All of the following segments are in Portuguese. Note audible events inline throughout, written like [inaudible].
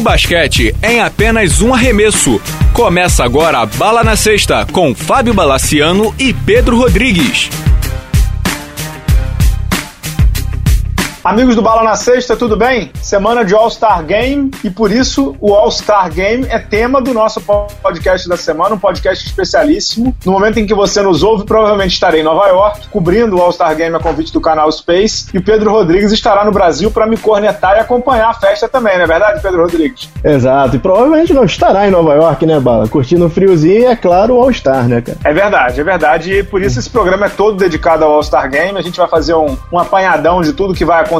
O basquete em apenas um arremesso. Começa agora a Bala na Sexta com Fábio Balaciano e Pedro Rodrigues. Amigos do Bala na Sexta, tudo bem? Semana de All-Star Game e por isso o All-Star Game é tema do nosso podcast da semana, um podcast especialíssimo. No momento em que você nos ouve, provavelmente estarei em Nova York, cobrindo o All-Star Game a convite do canal Space, e o Pedro Rodrigues estará no Brasil para me cornetar e acompanhar a festa também, não é verdade, Pedro Rodrigues? Exato, e provavelmente não estará em Nova York, né, Bala? Curtindo um friozinho e, é claro, o All-Star, né, cara? É verdade, é verdade, e por isso esse programa é todo dedicado ao All-Star Game. A gente vai fazer um, um apanhadão de tudo que vai acontecer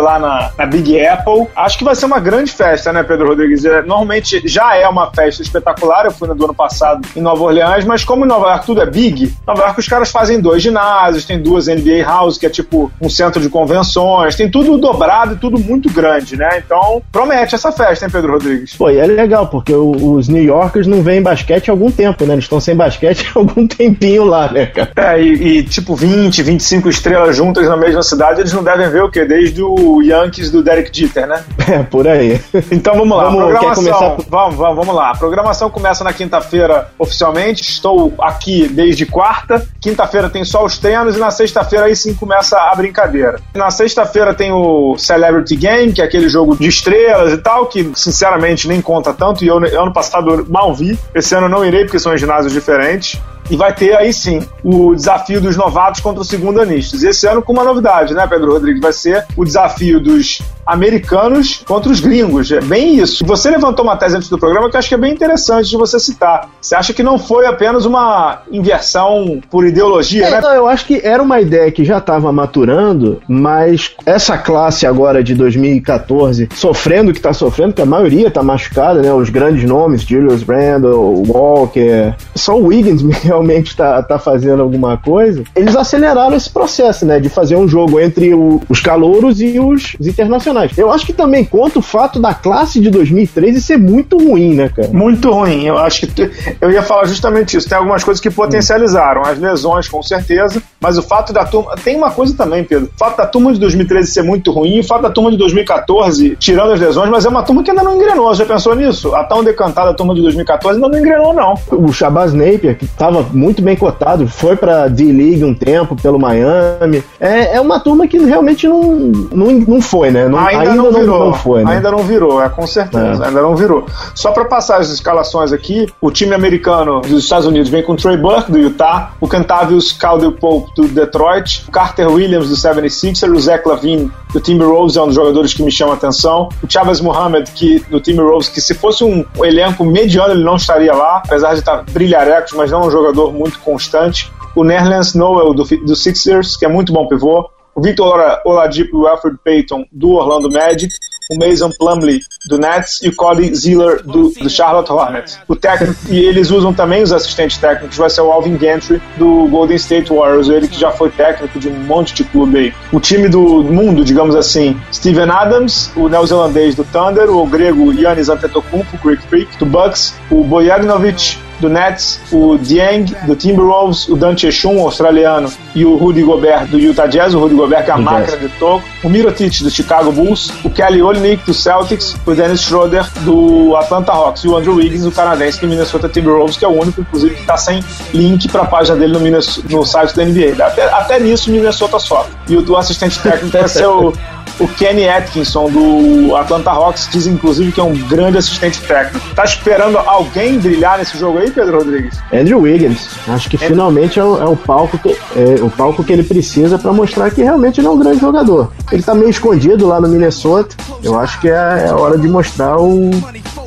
lá na, na, Big Apple. Acho que vai ser uma grande festa, né, Pedro Rodrigues? É, normalmente já é uma festa espetacular. Eu fui no do ano passado em Nova Orleans, mas como em Nova York tudo é big, Nova York os caras fazem dois ginásios, tem duas NBA House, que é tipo um centro de convenções, tem tudo dobrado e tudo muito grande, né? Então promete essa festa, hein, Pedro Rodrigues? Pô, e é legal, porque os New Yorkers não vêm basquete há algum tempo, né? Eles estão sem basquete há algum tempinho lá, né, cara? É, e, e tipo 20, 25 estrelas juntas na mesma cidade, eles não devem ver o quê? Desde o o Yankees do Derek Jeter, né? [laughs] É, por aí. Então vamos lá. Vamos, programação. Começar... Vamos, vamos, vamos lá. A programação começa na quinta-feira oficialmente. Estou aqui desde quarta. Quinta-feira tem só os treinos e na sexta-feira aí sim começa a brincadeira. Na sexta-feira tem o Celebrity Game, que é aquele jogo de estrelas e tal, que sinceramente nem conta tanto. E eu ano passado mal vi. Esse ano não irei porque são ginásios diferentes. E vai ter aí sim o desafio dos novatos contra os segundanistas. Esse ano com uma novidade, né, Pedro Rodrigues? Vai ser o desafio dos americanos contra os gringos. É bem isso. Você levantou uma tese antes do programa que eu acho que é bem interessante de você citar. Você acha que não foi apenas uma inversão por ideologia, é, né? Não, eu acho que era uma ideia que já estava maturando, mas essa classe agora de 2014, sofrendo o que está sofrendo, que a maioria está machucada, né? Os grandes nomes, Julius Randle, Walker, só o Wiggins [laughs] realmente está tá fazendo alguma coisa. Eles aceleraram esse processo, né? De fazer um jogo entre o, os calouros e os, os internacionais Eu acho que também conta o fato da classe de 2013 ser muito ruim, né, cara? Muito ruim. Eu acho que eu ia falar justamente isso. Tem algumas coisas que potencializaram. As lesões, com certeza. Mas o fato da turma. Tem uma coisa também, Pedro. O fato da turma de 2013 ser muito ruim, o fato da turma de 2014, tirando as lesões, mas é uma turma que ainda não engrenou. Você já pensou nisso? A tão decantada turma de 2014 ainda não engrenou, não. O Shabazz Napier, que estava muito bem cotado, foi pra D-League um tempo pelo Miami. É, é uma turma que realmente não, não, não foi, né? Não, ainda, ainda não virou. Não, não foi, né? Ainda não virou, é com certeza. É. Ainda não virou. Só para passar as escalações aqui, o time americano dos Estados Unidos vem com Trey Burke, do Utah, o Cantavius Caldwell Pope, do Detroit, o Carter Williams, do 76ers, o Zach Lavine, do Timberwolves, é um dos jogadores que me chama a atenção, o Chavez Mohamed, que, do Timberwolves, que se fosse um elenco mediano ele não estaria lá, apesar de estar brilharecos, mas não um jogador muito constante. O Nerlens Noel, do, do Sixers, que é muito bom pivô. O Victor Oladipo e o Alfred Payton do Orlando Magic, o Mason Plumley do Nets e o Cody Ziller do, do Charlotte Hornets. O técnico, e eles usam também os assistentes técnicos, vai ser o Alvin Gentry do Golden State Warriors, ele que já foi técnico de um monte de clube aí. O time do mundo, digamos assim, Steven Adams, o neozelandês do Thunder, o grego Giannis Antetokounmpo, Greek Freak, do Bucks, o Bojagnovic do Nets, o Dieng do Timberwolves, o Dante Echum, australiano, e o Rudy Gobert do Utah Jazz, o Rudy Gobert que é a máquina de toco, o Mirotic do Chicago Bulls, o Kelly Olynyk do Celtics, o Dennis Schroeder do Atlanta Hawks e o Andrew Wiggins, o canadense do Minnesota Timberwolves, que é o único, inclusive, que está sem link para a página dele no, no site da NBA. Até, até nisso, Minnesota sofre. E o, o assistente técnico vai ser [laughs] o Kenny Atkinson do Atlanta Hawks diz inclusive que é um grande assistente técnico. Tá esperando alguém brilhar nesse jogo aí, Pedro Rodrigues? Andrew Wiggins. Acho que Andrew... finalmente é o, é o, palco que, é o palco que ele precisa para mostrar que realmente ele é um grande jogador. Ele tá meio escondido lá no Minnesota. Eu acho que é, é hora de mostrar o,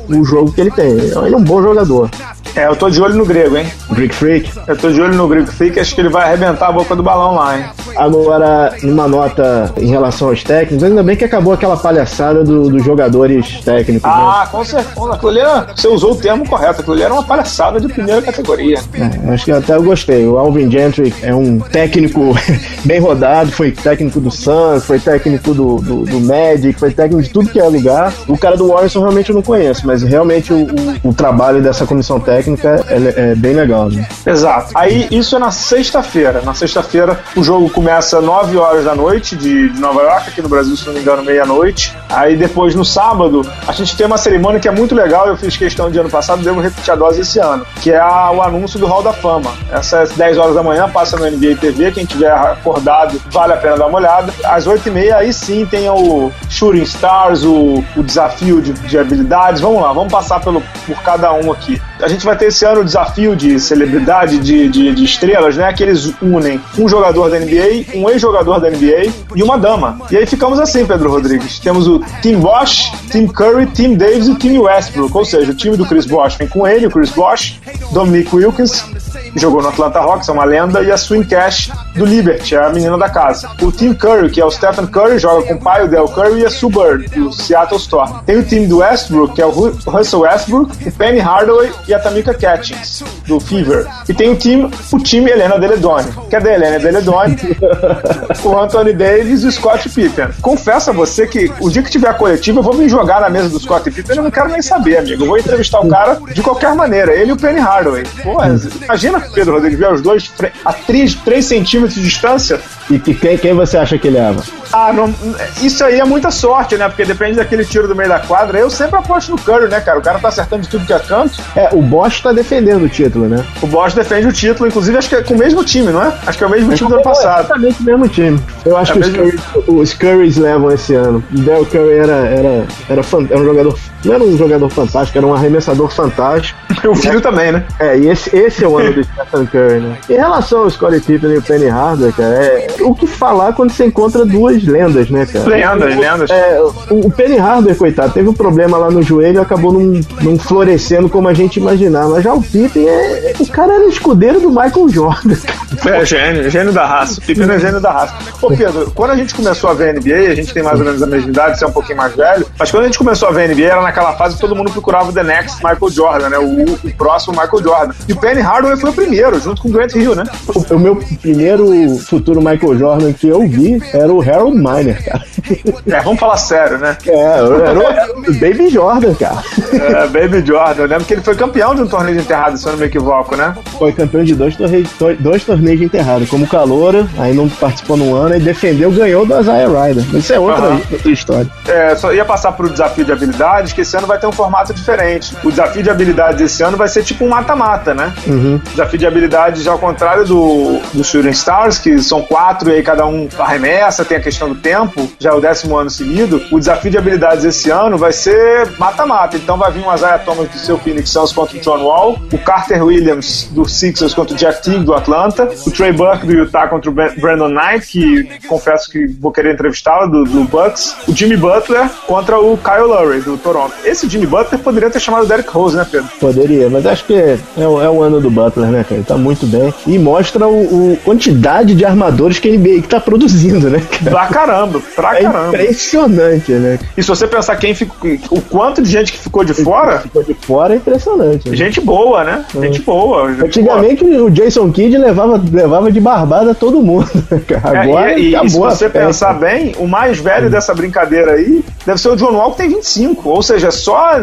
o jogo que ele tem. Ele é um bom jogador. É, eu tô de olho no grego, hein? Greek Freak? Eu tô de olho no Greek Freak, acho que ele vai arrebentar a boca do balão lá, hein? Agora, numa nota em relação aos técnicos, ainda bem que acabou aquela palhaçada do, dos jogadores técnicos. Né? Ah, né? com certeza. Aquilo era, você usou o termo correto, aquilo era uma palhaçada de primeira categoria. É, acho que até eu gostei. O Alvin Gentry é um técnico [laughs] bem rodado, foi técnico do Suns, foi técnico do, do, do Magic, foi técnico de tudo que é lugar. O cara do Warriors realmente eu não conheço, mas realmente o, o, o trabalho dessa comissão técnica técnica é, é, bem legal, né? Exato. Aí isso é na sexta-feira. Na sexta-feira o jogo começa 9 horas da noite de, de Nova York, aqui no Brasil, se não me engano, meia-noite. Aí depois no sábado a gente tem uma cerimônia que é muito legal. Eu fiz questão de ano passado, devo repetir a dose esse ano, que é a, o anúncio do Hall da Fama. Essas 10 horas da manhã passa no NBA TV. Quem tiver acordado vale a pena dar uma olhada. Às 8h30 aí sim tem o Shooting Stars, o, o desafio de, de habilidades. Vamos lá, vamos passar pelo, por cada um aqui. A gente vai ter esse ano o desafio de celebridade, de, de, de estrelas, né? Que eles unem um jogador da NBA, um ex-jogador da NBA e uma dama. E aí ficamos assim, Pedro Rodrigues. Temos o Tim Bosch, Tim Curry, Tim Davis e Tim Westbrook. Ou seja, o time do Chris Bosch vem com ele, o Chris Bosch, Dominic Wilkins, jogou no Atlanta Hawks, é uma lenda, e a Swing Cash do Liberty, a menina da casa. O Tim Curry, que é o Stephen Curry, joga com o pai, o Del Curry, e a Sue Bird, do Seattle Storm. Tem o time do Westbrook, que é o Russell Westbrook, o Penny Hardaway e a Tamika Catchings, do Fever. E tem o time, o time Helena Deledone. Cadê a Helena Deledone? [laughs] o Anthony Davis e o Scott Pippen. Confesso a você que o dia que tiver a coletiva, eu vou me jogar na mesa do Scott Pippen, eu não quero nem saber, amigo. Eu vou entrevistar o cara de qualquer maneira, ele e o Penny Hardaway. Pô, imagina, Pedro Rodrigues, ver os dois a 3, 3 centímetros de distância. E que, quem, quem você acha que ele ama? Ah, não, isso aí é muita sorte, né? Porque depende daquele tiro do meio da quadra. Eu sempre aposto no Curry, né, cara? O cara tá acertando de tudo que é canto. É, o Bosch tá defendendo o título, né? O Bosch defende o título, inclusive acho que é com o mesmo time, não é? Acho que é o mesmo é time do ano passado. Exatamente o mesmo time. Eu acho é que os. Curry, Currys levam esse ano. O Del Curry era, era, era, era um jogador. Não era um jogador fantástico, era um arremessador fantástico. O filho também, né? É, e esse, esse é o ano do Stephen Curry, né? Em relação ao Scottie Pippen e o Penny Hardaway, cara, é o que falar quando você encontra duas lendas, né, cara? Lendas, lendas. É, o, o Penny Hardaway, coitado, teve um problema lá no joelho e acabou não, não florescendo como a gente imaginava. Mas já o Pippen, é, o cara era escudeiro do Michael Jordan. É, gênio, gênio da raça. O Pippen é gênio da raça. Ô, Pedro, quando a gente começou a ver NBA, a gente tem mais ou menos a mesma idade, você é um pouquinho mais velho, mas quando a gente começou a ver NBA, era naquela fase que todo mundo procurava o The Next Michael Jordan, né? O, o próximo Michael Jordan. E o Penny Hardaway foi o primeiro, junto com o Grant Hill, né? O, o meu primeiro futuro Michael Jordan que eu vi era o Harold Miner, cara. É, vamos falar sério, né? É, era o Baby Jordan, cara. É, Baby Jordan. Eu lembro que ele foi campeão de um torneio de enterrado, se eu não me equivoco, né? Foi campeão de dois torneios, dois torneios de enterrado, como caloura, aí não participou no ano e defendeu, ganhou do Isaiah Ryder. Isso é outra, uhum. outra história. É, só ia passar pro desafio de habilidades, que esse ano vai ter um formato diferente. O desafio de habilidades esse ano vai ser tipo um mata-mata, né? Uhum. Desafio de habilidades, ao contrário do, do Shooting Stars, que são quatro e aí cada um arremessa, tem a questão do tempo, já é o décimo ano seguido. O desafio de habilidades esse ano vai ser mata-mata. Então vai vir o Isaiah Thomas do seu Phoenix Suns contra o John Wall, o Carter Williams do Sixers contra o Jack Teague do Atlanta, o Trey Burke do Utah contra o Brandon Knight, que confesso que vou querer entrevistá-lo, do, do Bucks, o Jimmy Butler contra o Kyle Lowry do Toronto. Esse Jimmy Butler poderia ter chamado o Derrick Rose, né, Pedro? Poderia, mas acho que é, é, o, é o ano do Butler, né, cara? Ele tá muito bem. E mostra o, o quantidade de armadores que a NBA que tá produzindo, né? Cara? Pra caramba, pra é caramba. Impressionante, né? E se você pensar quem ficou. O quanto de gente que ficou de fora. Ficou de fora é impressionante. Né? Gente boa, né? É. Gente boa. Gente Antigamente boa. o Jason Kidd levava, levava de barbada todo mundo. Agora é, e, e, e se você pensar bem, o mais velho dessa brincadeira aí deve ser o John Wall que tem 25. Ou seja, só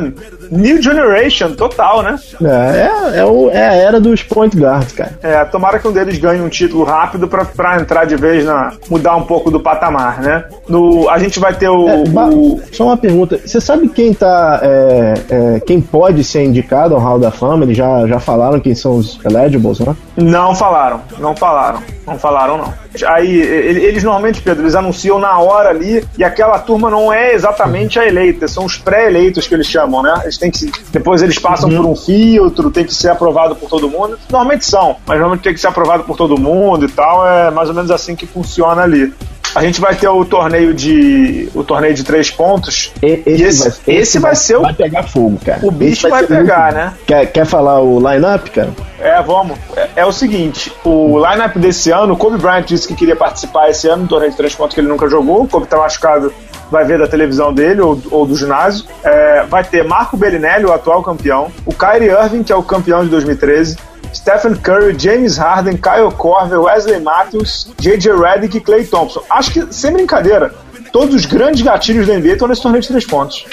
New Generation total, né? É, é, é, o, é a era dos point guards, cara. É, tomara que um deles ganhe um título rápido pra, pra entrar de vez na. mudar um pouco do patamar, né? No, a gente vai ter o. É, o... Só uma pergunta. Você sabe quem tá. É, é, quem pode ser indicado ao Hall da Fama? Eles já, já falaram quem são os eligibles, né? Não falaram, não falaram. Não falaram, não. Aí, eles normalmente, Pedro, eles anunciam na hora ali e aquela turma não é exatamente a eleita, são os pré-eleitos que eles chamam, né? Eles têm que. Depois eles passam uhum. por um filtro, tem que ser aprovado por todo mundo. Normalmente são, mas normalmente tem que ser aprovado por todo mundo e tal. É mais ou menos assim que funciona ali. A gente vai ter o torneio de o torneio de três pontos. E, esse, esse, vai, esse, esse vai, ser o vai pegar fogo, cara. O bicho vai, vai pegar, né? Quer, quer falar o line-up, cara? É, vamos. É, é, o seguinte, o line-up desse ano, o Kobe Bryant disse que queria participar esse ano do torneio de três pontos que ele nunca jogou. O Kobe tá machucado, vai ver da televisão dele ou, ou do ginásio. É, vai ter Marco Bellinelli, o atual campeão. O Kyrie Irving, que é o campeão de 2013. Stephen Curry, James Harden, Kyle Korver, Wesley Matthews, J.J. Redick e Clay Thompson. Acho que, sem brincadeira, todos os grandes gatilhos da NBA estão nesse torneio de três pontos.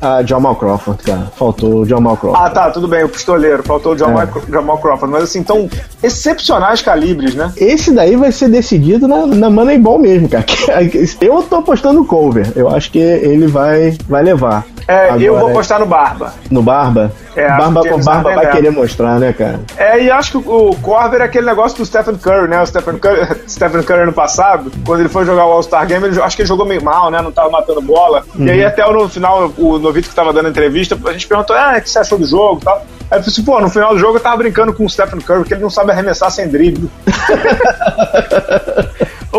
Ah, Jamal Crawford, cara. Faltou o Jamal Crawford. Ah, tá, tudo bem, o pistoleiro. Faltou o Jamal, é. Jamal Crawford. Mas assim, então, excepcionais calibres, né? Esse daí vai ser decidido na, na Moneyball mesmo, cara. [laughs] Eu tô apostando no Cover. Eu acho que ele vai, vai levar. É, Agora, eu vou apostar no Barba. No Barba? É, Barba com Barba vai querer mostrar, né, cara? É, e acho que o Corver é aquele negócio do Stephen Curry, né? O Stephen Curry, [laughs] Stephen Curry ano passado, quando ele foi jogar o All-Star Game, ele, acho que ele jogou meio mal, né? Não tava matando bola. Uhum. E aí, até no final, o Novito que tava dando entrevista, a gente perguntou, ah, o que você achou do jogo e tal. Aí eu assim, pô, no final do jogo eu tava brincando com o Stephen Curry, porque ele não sabe arremessar sem drible. [laughs]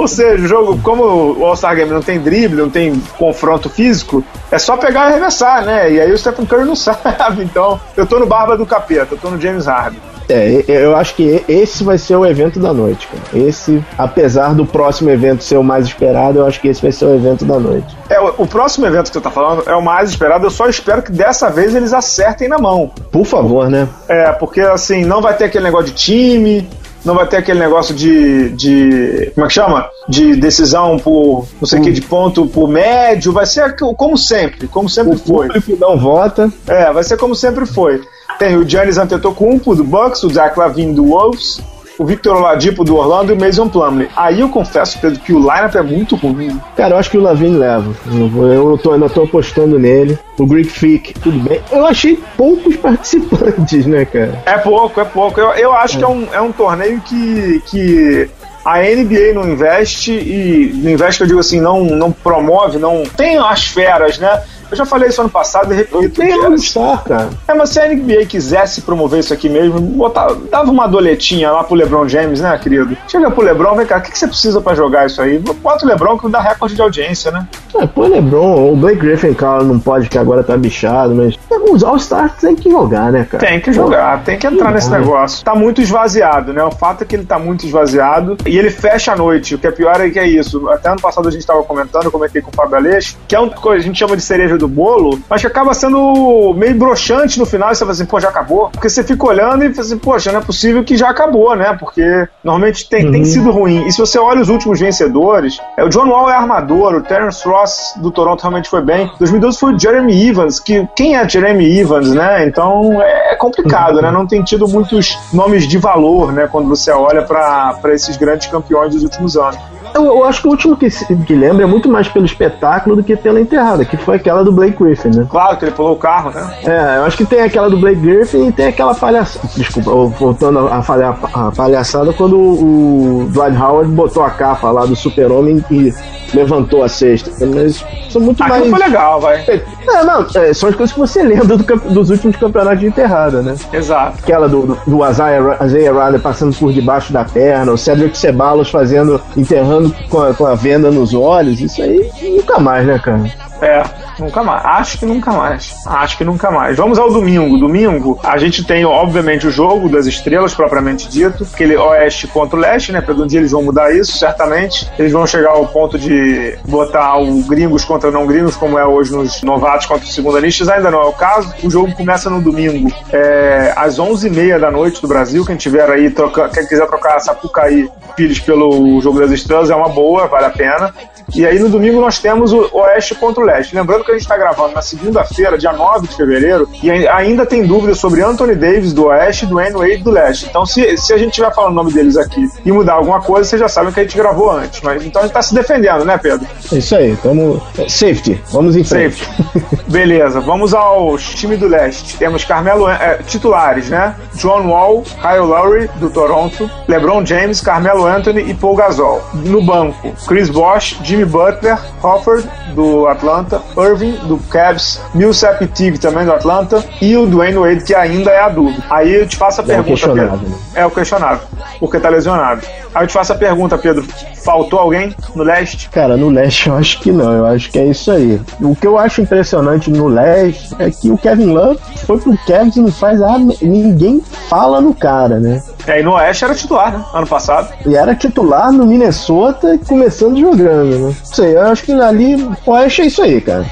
Ou seja, o jogo, como o All-Star Game não tem drible, não tem confronto físico, é só pegar e arremessar, né? E aí o Stephen Curry não [laughs] sabe. Então, eu tô no Barba do Capeta, eu tô no James Harden. É, eu acho que esse vai ser o evento da noite, cara. Esse, apesar do próximo evento ser o mais esperado, eu acho que esse vai ser o evento da noite. É, o, o próximo evento que você tá falando é o mais esperado, eu só espero que dessa vez eles acertem na mão. Por favor, né? É, porque assim, não vai ter aquele negócio de time, não vai ter aquele negócio de, de como é que chama? De decisão por não sei o que, de ponto por médio, vai ser como sempre, como sempre o foi. O público não vota. É, vai ser como sempre foi. Tem o Giannis Antetokounmpo do Bucks, o Zach Lavine do Wolves, o Victor Oladipo do Orlando e o Mason Plumlee. Aí eu confesso, Pedro, que o lineup é muito ruim. Cara, eu acho que o Lavine leva. Eu tô, ainda tô apostando nele. O Greek Freak, tudo bem. Eu achei poucos [laughs] participantes, né, cara? É pouco, é pouco. Eu, eu acho é. que é um, é um torneio que, que a NBA não investe e não investe, eu digo assim, não, não promove, não tem as feras, né? Eu já falei isso ano passado e repito. Tem All-Star, cara. É, mas se a NBA quisesse promover isso aqui mesmo, dava uma doletinha lá pro LeBron James, né, querido? Chega pro LeBron, vem cá, o que, que você precisa pra jogar isso aí? Bota o LeBron que dá recorde de audiência, né? É, pô, LeBron, o Blake Griffin, cara, não pode, que agora tá bichado, mas os All-Stars tem que jogar, né, cara? Tem que jogar, tem que entrar nesse negócio. Tá muito esvaziado, né? O fato é que ele tá muito esvaziado e ele fecha a noite. O que é pior é que é isso. Até ano passado a gente tava comentando, eu comentei com o Fábio Aleixo, que é uma coisa a gente chama de cereja do bolo, mas que acaba sendo meio broxante no final e você fala assim, pô, já acabou. Porque você fica olhando e fala assim, poxa, não é possível que já acabou, né? Porque normalmente tem, uhum. tem sido ruim. E se você olha os últimos vencedores, é o John Wall é armador, o Terence Ross do Toronto realmente foi bem. 2012 foi o Jeremy Evans, que quem é Jeremy Evans, né? Então é complicado, né? Não tem tido muitos nomes de valor, né? Quando você olha para esses grandes campeões dos últimos anos. Eu, eu, acho que o último que, que lembra é muito mais pelo espetáculo do que pela enterrada, que foi aquela do Blake Griffin, né? Claro que ele pulou o carro, né? É, eu acho que tem aquela do Blake Griffin e tem aquela palhaçada. Desculpa, voltando a, falha, a palhaçada, quando o Dwight Howard botou a capa lá do Super-Homem e levantou a cesta. Mas são muito Aquilo mais. foi legal, vai. É, não, é, são as coisas que você lembra do, dos últimos campeonatos de enterrada, né? Exato. Aquela do, do, do Isaiah, Isaiah passando por debaixo da perna, o Cedric Ceballos fazendo, enterrando com a, com a venda nos olhos, isso aí nunca mais, né, cara? É, nunca mais. Acho que nunca mais. Acho que nunca mais. Vamos ao domingo. Domingo, a gente tem, obviamente, o jogo das estrelas, propriamente dito, aquele oeste contra o leste, né? Pelo dia eles vão mudar isso, certamente. Eles vão chegar ao ponto de botar o gringos contra não gringos, como é hoje nos novatos contra os segundanistas. Ainda não é o caso. O jogo começa no domingo, é, às 11h30 da noite do Brasil. Quem tiver aí, troca, quem quiser trocar Sapucaí Pires pelo jogo das estrelas, é uma boa, vale a pena. E aí no domingo nós temos o Oeste contra o Leste. Lembrando que a gente está gravando na segunda-feira, dia 9 de fevereiro, e ainda tem dúvidas sobre Anthony Davis do Oeste e Wade do Leste. Então, se, se a gente estiver falando o nome deles aqui e mudar alguma coisa, vocês já sabem que a gente gravou antes. Mas então a gente está se defendendo, né, Pedro? É isso aí. Vamos. Safety. Vamos em frente. Safety. Beleza. Vamos ao time do Leste. Temos Carmelo é, titulares, né? John Wall, Kyle Lowry do Toronto, LeBron James, Carmelo Anthony e Paul Gasol. No banco, Chris Bosh, Jimmy Butler, Hofford do Atlanta, Irving do Cavs, Millsap e Tig também do Atlanta e o Dwayne Wade que ainda é a dúvida. Aí eu te faço a é pergunta, Pedro. Né? É o questionável, porque tá lesionado. Aí eu te faço a pergunta, Pedro. Faltou alguém no leste? Cara, no leste eu acho que não. Eu acho que é isso aí. O que eu acho impressionante no leste é que o Kevin Love foi pro Cavs e não faz a... ninguém fala no cara, né? É, e no Oeste era titular, né? Ano passado. E era titular no Minnesota começando jogando, né? Não sei, eu acho que ali Oeste é isso aí, cara.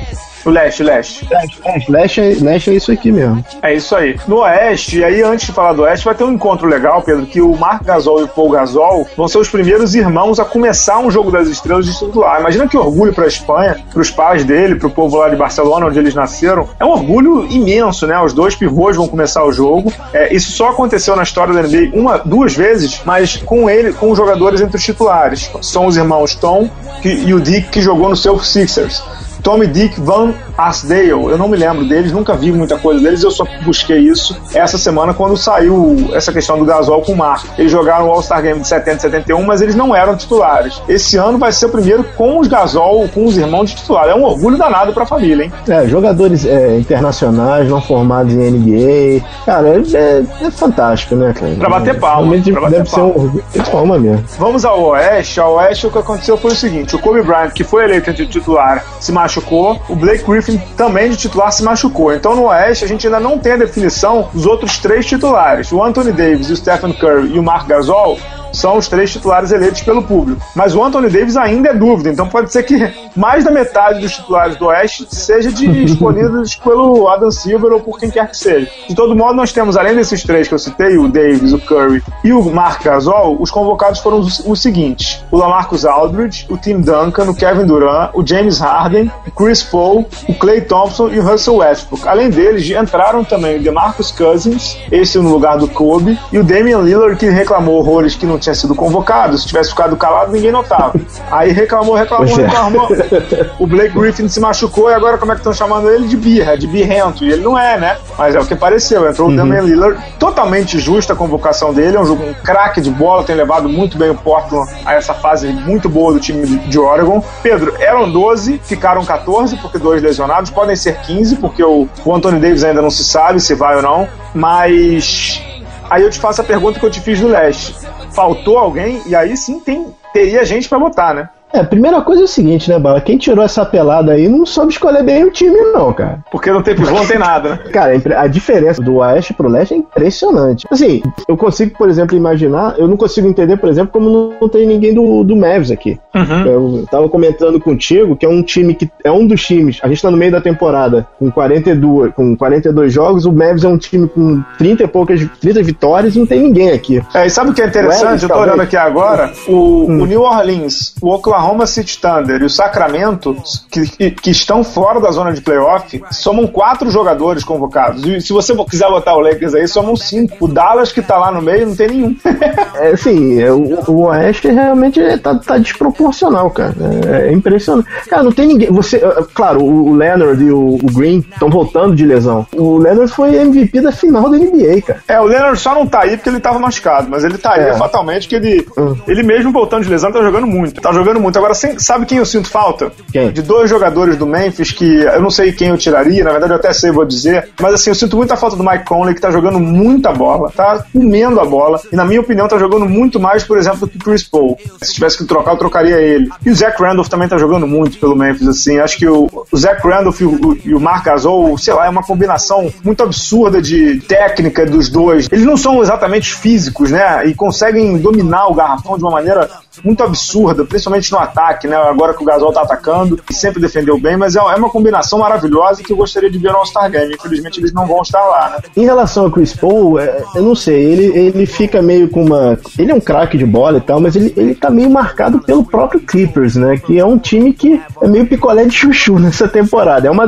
O leste, leste. Leste, leste, é, leste é isso aqui mesmo. É isso aí. No oeste, e aí antes de falar do oeste, vai ter um encontro legal, Pedro, que o Marc Gasol e o Paul Gasol vão ser os primeiros irmãos a começar um jogo das estrelas de titular. Imagina que orgulho para a Espanha, para os pais dele, para o povo lá de Barcelona, onde eles nasceram. É um orgulho imenso, né? Os dois pivôs vão começar o jogo. É, isso só aconteceu na história da NBA uma, duas vezes, mas com ele, com os jogadores entre os titulares. São os irmãos Tom e o Dick que jogou no seu Sixers. Tommy Dick Van Asdale, eu não me lembro deles, nunca vi muita coisa deles, eu só busquei isso essa semana quando saiu essa questão do Gasol com o Mar. Eles jogaram o All-Star Game de 70 e 71, mas eles não eram titulares. Esse ano vai ser o primeiro com os Gasol, com os irmãos de titular. É um orgulho danado pra família, hein? É, jogadores é, internacionais, não formados em NBA. Cara, é, é, é fantástico, né, cara? Pra bater palma. Pra bater deve palma. ser um orgulho de palma mesmo. Vamos ao Oeste. Ao Oeste, o que aconteceu foi o seguinte: o Kobe Bryant, que foi eleito entre titular, se machucou. O Blake Griffin também de titular se machucou. Então no Oeste a gente ainda não tem a definição dos outros três titulares. O Anthony Davis, o Stephen Curry e o Mark Gasol são os três titulares eleitos pelo público. Mas o Anthony Davis ainda é dúvida, então pode ser que mais da metade dos titulares do Oeste seja de [laughs] escolhidos pelo Adam Silver ou por quem quer que seja. De todo modo, nós temos, além desses três que eu citei, o Davis, o Curry e o Mark Gasol, os convocados foram os, os seguintes: o Lamarcus Aldridge, o Tim Duncan, o Kevin Durant, o James Harden, o Chris Paul, o Clay Thompson e o Russell Westbrook. Além deles, entraram também o DeMarcus Cousins, esse no lugar do Kobe, e o Damian Lillard, que reclamou horrores que não tinha sido convocado. Se tivesse ficado calado, ninguém notava. Aí reclamou, reclamou, é. reclamou. O Blake Griffin se machucou e agora como é que estão chamando ele de birra, de birrento. E ele não é, né? Mas é o que pareceu. Entrou uhum. o Damian Lillard, totalmente justa a convocação dele. É um, jogo, um craque de bola, tem levado muito bem o Portland a essa fase muito boa do time de Oregon. Pedro, eram 12, ficaram 14, porque dois lesionados. Podem ser 15, porque o, o Anthony Davis ainda não se sabe se vai ou não. Mas Aí eu te faço a pergunta que eu te fiz do leste. Faltou alguém? E aí sim tem, teria gente para botar, né? É, a primeira coisa é o seguinte, né, Bala? Quem tirou essa pelada aí não soube escolher bem o time, não, cara. Porque não tem pivô, não tem nada, né? [laughs] Cara, a diferença do Oeste pro Leste é impressionante. Assim, eu consigo, por exemplo, imaginar, eu não consigo entender, por exemplo, como não tem ninguém do, do Mavs aqui. Uhum. Eu tava comentando contigo que é um time que é um dos times, a gente tá no meio da temporada com 42, com 42 jogos, o Mavs é um time com 30 e poucas 30 vitórias e não tem ninguém aqui. É, e sabe o que é interessante? eu tô olhando aqui agora, o, hum. o New Orleans, o Oklahoma Oklahoma City Thunder e o Sacramento, que, que estão fora da zona de playoff, somam quatro jogadores convocados. E se você quiser botar o Lakers aí, somam cinco. O Dallas, que tá lá no meio, não tem nenhum. [laughs] é, sim, é, o, o Oeste realmente tá, tá desproporcional, cara. É, é, impressionante. Cara, não tem ninguém. Você, é, claro, o Leonard e o, o Green estão voltando de lesão. O Leonard foi MVP da final da NBA, cara. É, o Leonard só não tá aí porque ele tava machucado, mas ele tá aí é. fatalmente que ele, hum. ele mesmo voltando de lesão tá jogando muito. Tá jogando muito muito. Agora, sabe quem eu sinto falta? Quem? De dois jogadores do Memphis que eu não sei quem eu tiraria, na verdade eu até sei, vou dizer, mas assim, eu sinto muita falta do Mike Conley, que tá jogando muita bola, tá comendo a bola, e na minha opinião tá jogando muito mais, por exemplo, do que o Chris Paul. Se tivesse que trocar, eu trocaria ele. E o Zach Randolph também tá jogando muito pelo Memphis, assim, acho que o, o Zach Randolph e o, e o Marc Gasol, sei lá, é uma combinação muito absurda de técnica dos dois. Eles não são exatamente físicos, né, e conseguem dominar o garrafão de uma maneira muito absurda, principalmente no ataque, né? Agora que o Gasol tá atacando, e sempre defendeu bem, mas é, é uma combinação maravilhosa que eu gostaria de ver no All-Star Game. Infelizmente eles não vão estar lá, né? Em relação ao Chris Paul, é, eu não sei, ele, ele fica meio com uma. Ele é um craque de bola e tal, mas ele, ele tá meio marcado pelo próprio Clippers, né? Que é um time que é meio picolé de chuchu nessa temporada. É uma.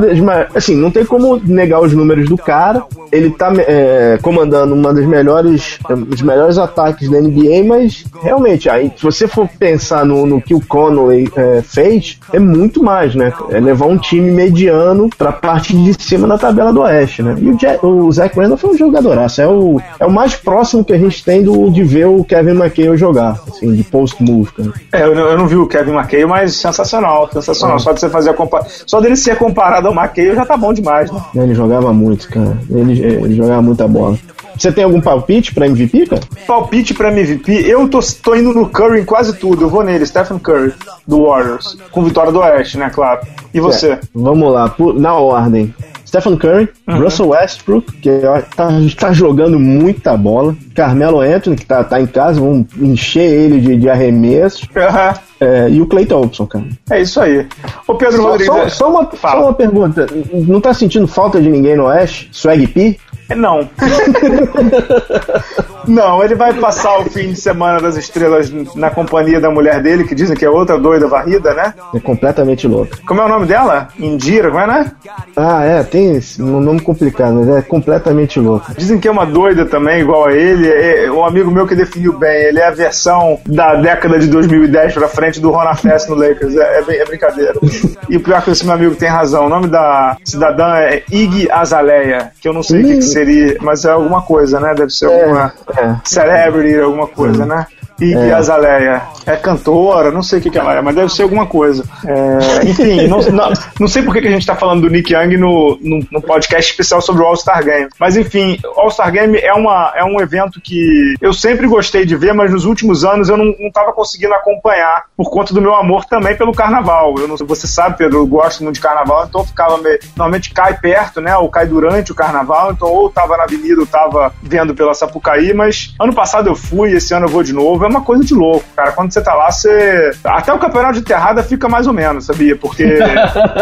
Assim, não tem como negar os números do cara. Ele tá é, comandando uma das melhores. os melhores ataques da NBA, mas realmente, aí, se você for pensar no, no que o Conley é, fez, é muito mais, né? É levar um time mediano pra parte de cima da tabela do Oeste, né? E o, Jack, o Zach Randolph foi um jogadoraço. É o, é o mais próximo que a gente tem do, de ver o Kevin McHale jogar, assim, de post-move. É, eu não, eu não, vi o Kevin McHale, mas sensacional, sensacional. É. Só de você fazer a comparação. Só dele ser comparado ao McHale já tá bom demais, né? Ele jogava muito, cara. Ele, ele jogava muita bola. Você tem algum palpite pra MVP, cara? Palpite pra MVP? Eu tô, tô indo no Curry em quase tudo. Eu vou nele, Stephen Curry, do Warriors. Com vitória do Oeste, né, claro. E você? É, vamos lá, na ordem. Stephen Curry, uhum. Russell Westbrook, que tá, tá jogando muita bola, Carmelo Anthony, que tá, tá em casa, vamos encher ele de, de arremessos. Uhum. É, e o Clay Thompson, cara. É isso aí. Ô Pedro só, Rodrigues. Só, só, uma, só uma pergunta. Não tá sentindo falta de ninguém no Oeste? Swag P? Não. [laughs] Não, ele vai passar o fim de semana das estrelas na companhia da mulher dele, que dizem que é outra doida varrida, né? É completamente louca. Como é o nome dela? Indira, como é, né? Ah, é, tem um nome complicado, mas é completamente louca. Dizem que é uma doida também, igual a ele. É um amigo meu que definiu bem, ele é a versão da década de 2010 pra frente do Ron Fest no Lakers. É, é, é brincadeira. e o pior é que esse meu amigo tem razão. O nome da cidadã é Ig Azaleia, que eu não sei o que, que, seria, mas é alguma coisa, né? Deve ser é, alguma é. celebrity, alguma coisa, né? e é. Azaleia é cantora, não sei o que, que ela é, mas deve ser alguma coisa. É, enfim, não, não, não, sei por que, a gente está falando do Nick Young no, no, no, podcast especial sobre o All-Star Game. Mas enfim, All-Star Game é, uma, é um evento que eu sempre gostei de ver, mas nos últimos anos eu não estava conseguindo acompanhar por conta do meu amor também pelo carnaval. Eu não, você sabe, Pedro, eu gosto muito de carnaval, então eu ficava meio, normalmente cai perto, né? Ou cai durante o carnaval, então ou estava na avenida ou estava vendo pela Sapucaí, mas ano passado eu fui, esse ano eu vou de novo. É uma coisa de louco, cara. Quando você tá lá, você. Até o campeonato de terrada fica mais ou menos, sabia? Porque.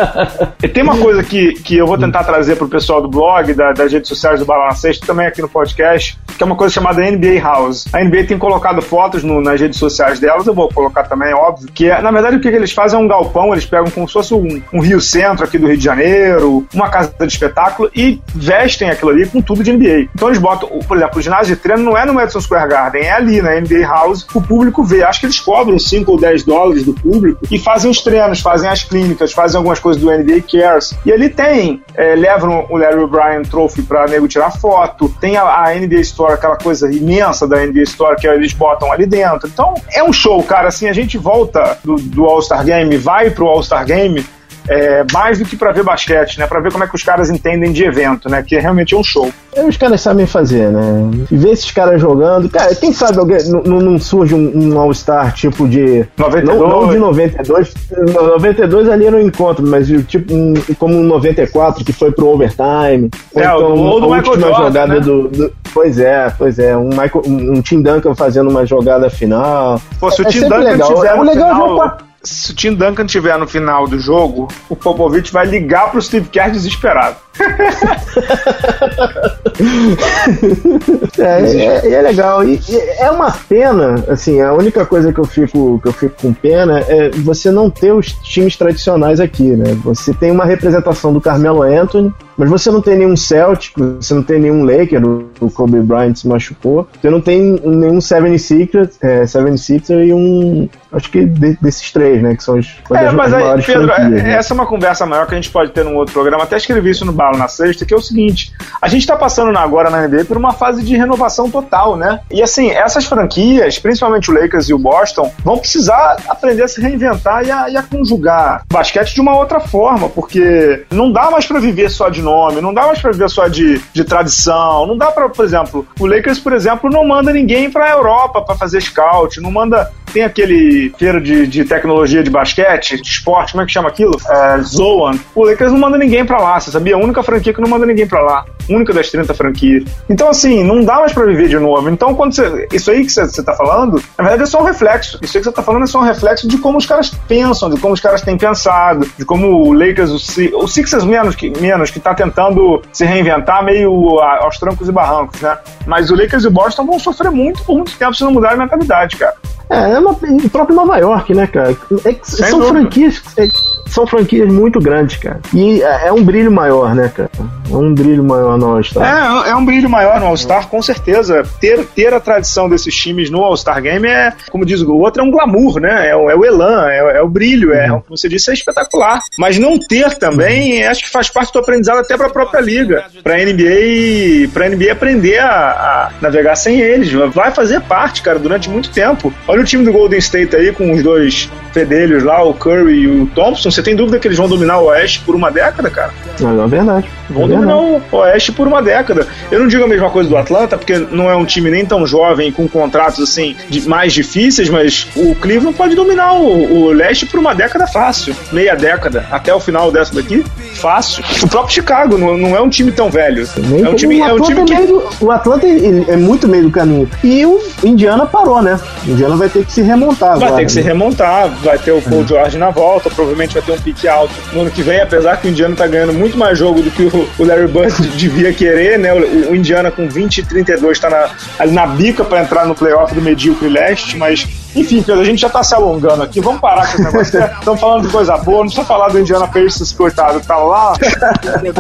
[laughs] tem uma coisa que, que eu vou tentar trazer pro pessoal do blog, da, das redes sociais do Bala na Sexta, também aqui no podcast, que é uma coisa chamada NBA House. A NBA tem colocado fotos no, nas redes sociais delas, eu vou colocar também, óbvio. Que é, na verdade, o que, que eles fazem é um galpão, eles pegam como se fosse um, um Rio Centro aqui do Rio de Janeiro, uma casa de espetáculo e vestem aquilo ali com tudo de NBA. Então eles botam, por exemplo, o ginásio de treino não é no Madison Square Garden, é ali na NBA House, o público vê. Acho que eles cobram 5 ou 10 dólares do público e fazem os treinos, fazem as clínicas, fazem algumas coisas do NBA Cares. E ali tem, é, levam o Larry O'Brien Trophy pra nego tirar foto, tem a, a, NBA Store, aquela coisa imensa da NBA Store que eles botam ali dentro. Então é um show, cara. Assim, a gente volta do, do All-Star Game, vai pro All-Star Game é, mais do que para ver basquete, né? Para ver como é que os caras entendem de evento, né? Que realmente é um show. É, os caras sabem fazer, né? E ver esses caras jogando. Cara, quem sabe alguém, não, surge um, um All-Star tipo de. 92. Não, não, de 92. 92 ali era um encontro, mas tipo um, como um 94 que foi pro overtime. É, então, ou do a última Jordan, jogada né? do, do, Pois é, pois é. Um, Michael, um, um Tim Duncan fazendo uma jogada final. Pô, se o é, Tim Duncan legal. tiver o legal final... é se o Tim Duncan tiver no final do jogo, o Popovich vai ligar pro Steve Kerr desesperado. [laughs] é, é, é, legal. E, e, é uma pena, assim, a única coisa que eu fico que eu fico com pena é você não ter os times tradicionais aqui, né? Você tem uma representação do Carmelo Anthony, mas você não tem nenhum Celtic, você não tem nenhum Laker, o Kobe Bryant se machucou. Você não tem nenhum 76 é, 76 e um acho que de, desses três, né, que são os É, mas aí, Pedro, né? essa é uma conversa maior que a gente pode ter num outro programa. Até escrevi isso no na sexta, que é o seguinte: a gente está passando agora na NBA por uma fase de renovação total, né? E assim, essas franquias, principalmente o Lakers e o Boston, vão precisar aprender a se reinventar e a, e a conjugar basquete de uma outra forma, porque não dá mais para viver só de nome, não dá mais para viver só de, de tradição, não dá para, por exemplo, o Lakers, por exemplo, não manda ninguém para a Europa para fazer scout, não manda tem aquele feira de, de tecnologia de basquete, de esporte, como é que chama aquilo? É, Zoan. O Lakers não manda ninguém pra lá, você sabia? A única franquia que não manda ninguém pra lá. Única das 30 franquias. Então, assim, não dá mais pra viver de novo. Então, quando você. Isso aí que você, você tá falando, na verdade é só um reflexo. Isso aí que você tá falando é só um reflexo de como os caras pensam, de como os caras têm pensado, de como o Lakers, o, o Sixers menos que, menos, que tá tentando se reinventar meio aos trancos e barrancos, né? Mas o Lakers e o Boston vão sofrer muito por muito tempo se não mudar a mentalidade, cara. É, é uma, o próprio Nova York, né, cara? É, são dúvida. franquias. É, são franquias muito grandes, cara. E é, é um brilho maior, né, cara? É um brilho maior no All-Star. É, é um brilho maior no All-Star, com certeza. Ter, ter a tradição desses times no All-Star Game é, como diz o outro, é um glamour, né? É, é o elan, é, é, o brilho, é, uhum. como você disse, é espetacular. Mas não ter também, uhum. acho que faz parte do aprendizado até para a própria liga. Pra NBA, pra NBA aprender a, a, navegar sem eles. Vai fazer parte, cara, durante muito tempo. Olha o time do Golden State aí com os dois fedelhos lá, o Curry e o Thompson. Você tem dúvida que eles vão dominar o Oeste por uma década, cara? Não, é verdade. Vão é dominar verdade. o Oeste por uma década. Eu não digo a mesma coisa do Atlanta, porque não é um time nem tão jovem, com contratos assim mais difíceis, mas o Cleveland pode dominar o, o Leste por uma década fácil. Meia década, até o final dessa daqui, fácil. O próprio Chicago não, não é um time tão velho. Nem é um time, é um time que... do, o Atlanta é muito meio do caminho. E o Indiana parou, né? O Indiana vai ter que se remontar vai agora. Vai ter que né? se remontar, vai ter o Paul George na volta, provavelmente vai ter um pique alto no ano que vem, apesar que o Indiana tá ganhando muito mais jogo do que o, Larry Bird devia querer, né? O, o, Indiana com 20 e 32 tá na, ali na bica para entrar no playoff do medíocre leste, mas enfim, Pedro, a gente já tá se alongando aqui. Vamos parar com esse negócio. Estamos falando de coisa boa. Não precisa falar do Indiana Pacers, coitado. Tá lá,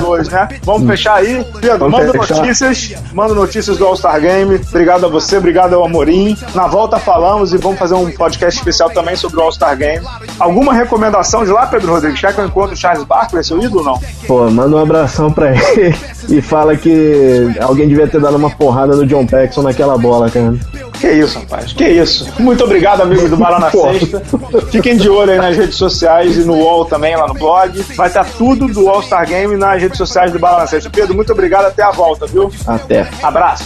dois, né? Vamos fechar aí. Pedro, Vamos manda fechar. notícias. Manda notícias do All-Star Game. Obrigado a você, obrigado ao Amorim. Na volta falamos e vamos fazer um podcast especial também sobre o All-Star Game. Alguma recomendação de lá, Pedro Rodrigues? Quer que eu encontre o Charles Barkley, seu ídolo ou não? Pô, manda um abração pra ele [laughs] e fala que alguém devia ter dado uma porrada no John Paxson naquela bola, cara. Que isso, rapaz. Que isso. Muito obrigado, amigos do Bala na Sexta. Fiquem de olho aí nas redes sociais e no UOL também, lá no blog. Vai estar tudo do All Star Game nas redes sociais do Bala na Sexta. Pedro, muito obrigado. Até a volta, viu? Até. Abraço.